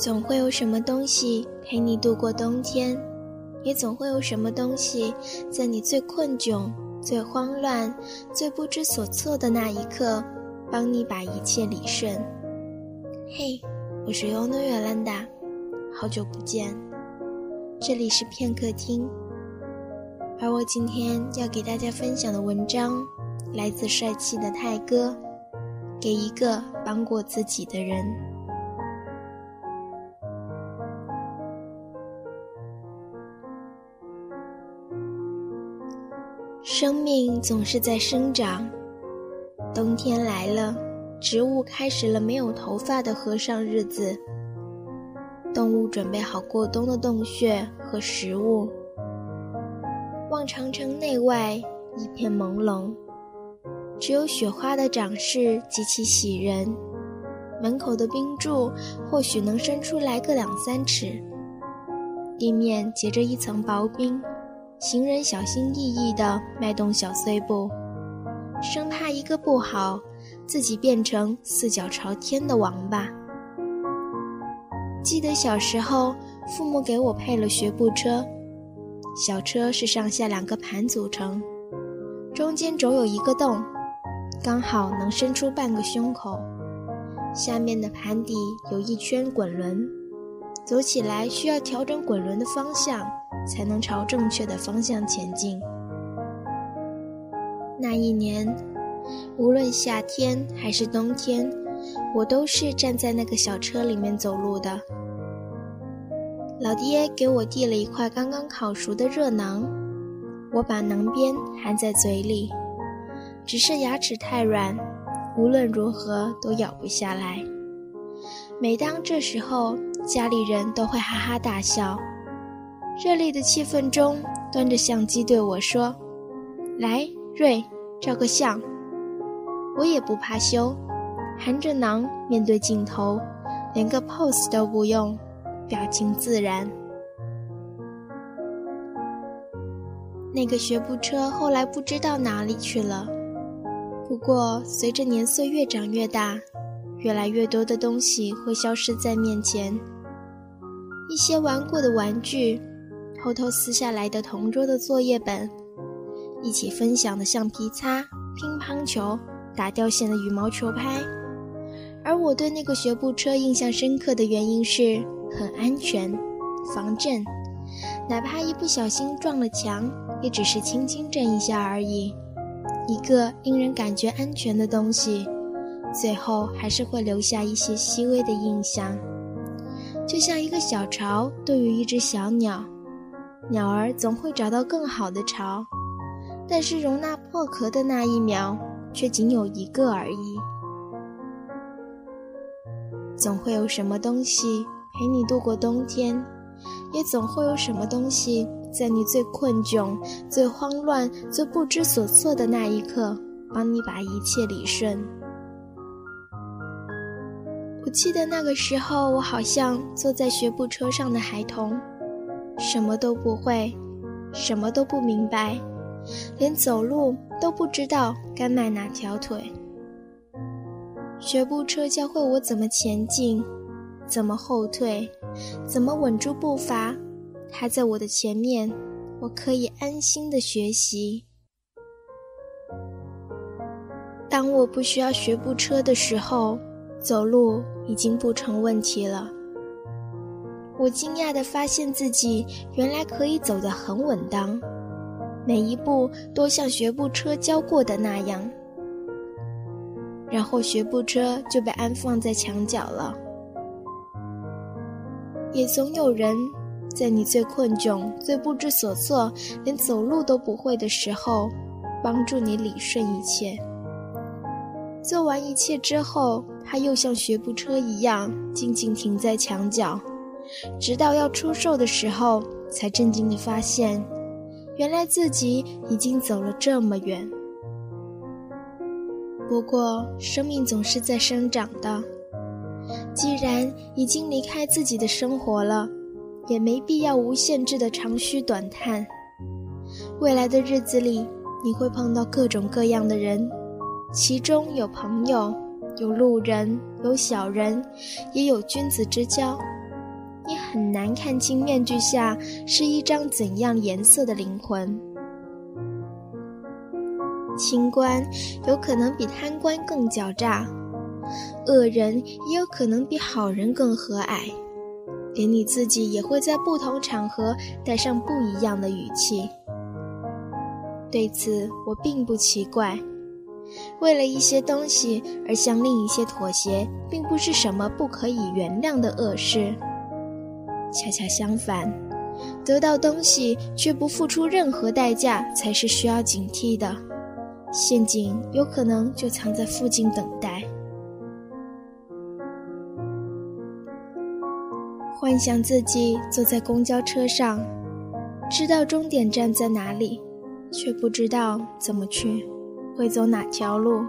总会有什么东西陪你度过冬天，也总会有什么东西在你最困窘、最慌乱、最不知所措的那一刻，帮你把一切理顺。嘿，我是尤诺约兰达，好久不见，这里是片刻听。而我今天要给大家分享的文章，来自帅气的泰哥，给一个帮过自己的人。生命总是在生长，冬天来了，植物开始了没有头发的和尚日子。动物准备好过冬的洞穴和食物。望长城内外一片朦胧，只有雪花的长势极其喜人。门口的冰柱或许能伸出来个两三尺，地面结着一层薄冰。行人小心翼翼地迈动小碎步，生怕一个不好，自己变成四脚朝天的王八。记得小时候，父母给我配了学步车，小车是上下两个盘组成，中间轴有一个洞，刚好能伸出半个胸口，下面的盘底有一圈滚轮，走起来需要调整滚轮的方向。才能朝正确的方向前进。那一年，无论夏天还是冬天，我都是站在那个小车里面走路的。老爹给我递了一块刚刚烤熟的热馕，我把馕边含在嘴里，只是牙齿太软，无论如何都咬不下来。每当这时候，家里人都会哈哈大笑。热烈的气氛中，端着相机对我说：“来，瑞，照个相。”我也不怕羞，含着囊面对镜头，连个 pose 都不用，表情自然。那个学步车后来不知道哪里去了。不过，随着年岁越长越大，越来越多的东西会消失在面前，一些玩过的玩具。偷偷撕下来的同桌的作业本，一起分享的橡皮擦、乒乓球、打掉线的羽毛球拍。而我对那个学步车印象深刻的原因是很安全、防震，哪怕一不小心撞了墙，也只是轻轻震一下而已。一个令人感觉安全的东西，最后还是会留下一些细微的印象，就像一个小巢对于一只小鸟。鸟儿总会找到更好的巢，但是容纳破壳的那一秒却仅有一个而已。总会有什么东西陪你度过冬天，也总会有什么东西在你最困窘、最慌乱、最不知所措的那一刻，帮你把一切理顺。我记得那个时候，我好像坐在学步车上的孩童。什么都不会，什么都不明白，连走路都不知道该迈哪条腿。学步车教会我怎么前进，怎么后退，怎么稳住步伐。它在我的前面，我可以安心的学习。当我不需要学步车的时候，走路已经不成问题了。我惊讶地发现自己原来可以走得很稳当，每一步都像学步车教过的那样。然后学步车就被安放在墙角了。也总有人在你最困窘、最不知所措、连走路都不会的时候，帮助你理顺一切。做完一切之后，他又像学步车一样静静停在墙角。直到要出售的时候，才震惊地发现，原来自己已经走了这么远。不过，生命总是在生长的，既然已经离开自己的生活了，也没必要无限制的长吁短叹。未来的日子里，你会碰到各种各样的人，其中有朋友，有路人，有小人，也有君子之交。你很难看清面具下是一张怎样颜色的灵魂。清官有可能比贪官更狡诈，恶人也有可能比好人更和蔼，连你自己也会在不同场合带上不一样的语气。对此我并不奇怪。为了一些东西而向另一些妥协，并不是什么不可以原谅的恶事。恰恰相反，得到东西却不付出任何代价，才是需要警惕的。陷阱有可能就藏在附近等待。幻想自己坐在公交车上，知道终点站在哪里，却不知道怎么去。会走哪条路？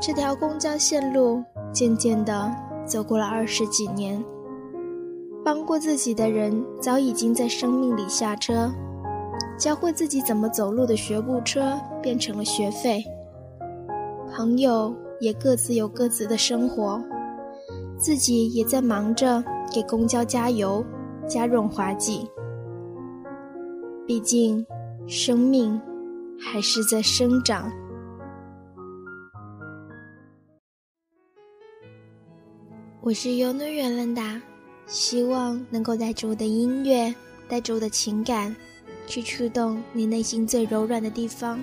这条公交线路渐渐地走过了二十几年。帮过自己的人早已经在生命里下车，教会自己怎么走路的学步车变成了学费。朋友也各自有各自的生活，自己也在忙着给公交加油、加润滑剂。毕竟，生命。还是在生长。我是尤诺远伦达，希望能够带着我的音乐，带着我的情感，去触动你内心最柔软的地方。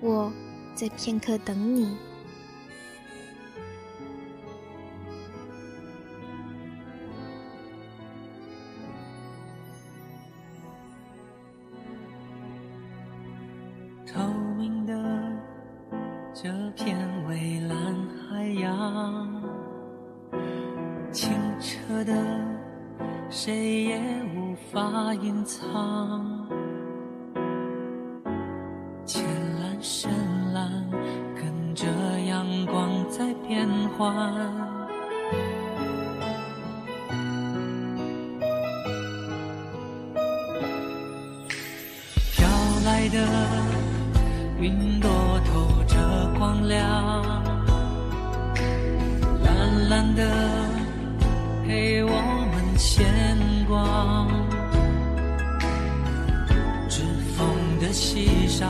我在片刻等你。透明的这片蔚蓝海洋，刻的，谁也无法隐藏。浅蓝、深蓝，跟着阳光在变换。飘来的云朵透着。光亮，蓝蓝的陪我们牵挂，指缝的细沙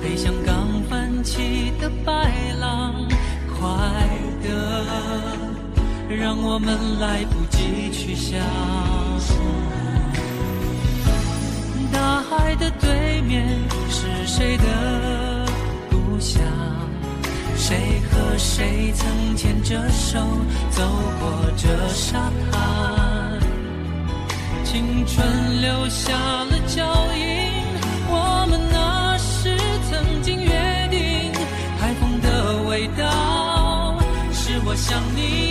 飞向刚泛起的白浪，快的让我们来不及去想，大海的对面是谁的？故乡，谁和谁曾牵着手走过这沙滩？青春留下了脚印，我们那时曾经约定。海风的味道，是我想你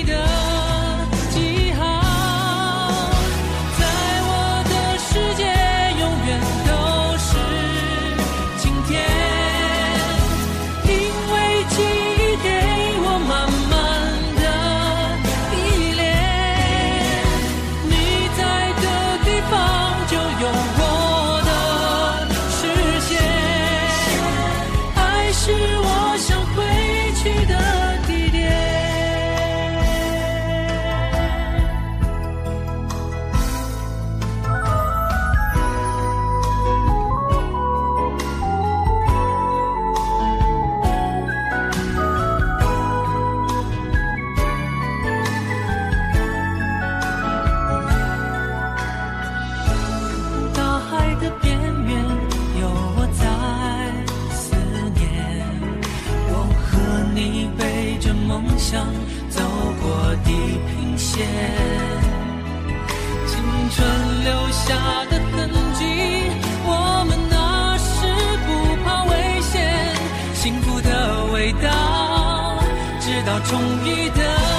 的味道直到终于的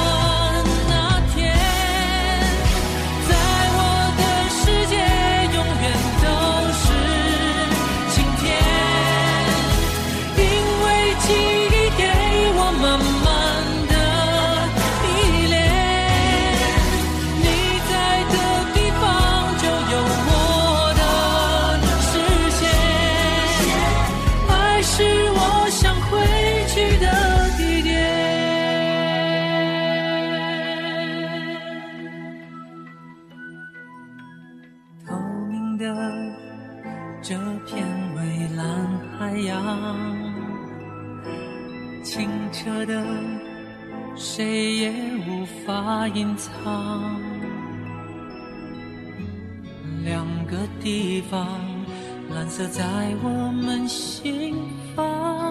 这片蔚蓝海洋，清澈的，谁也无法隐藏。两个地方，蓝色在我们心房。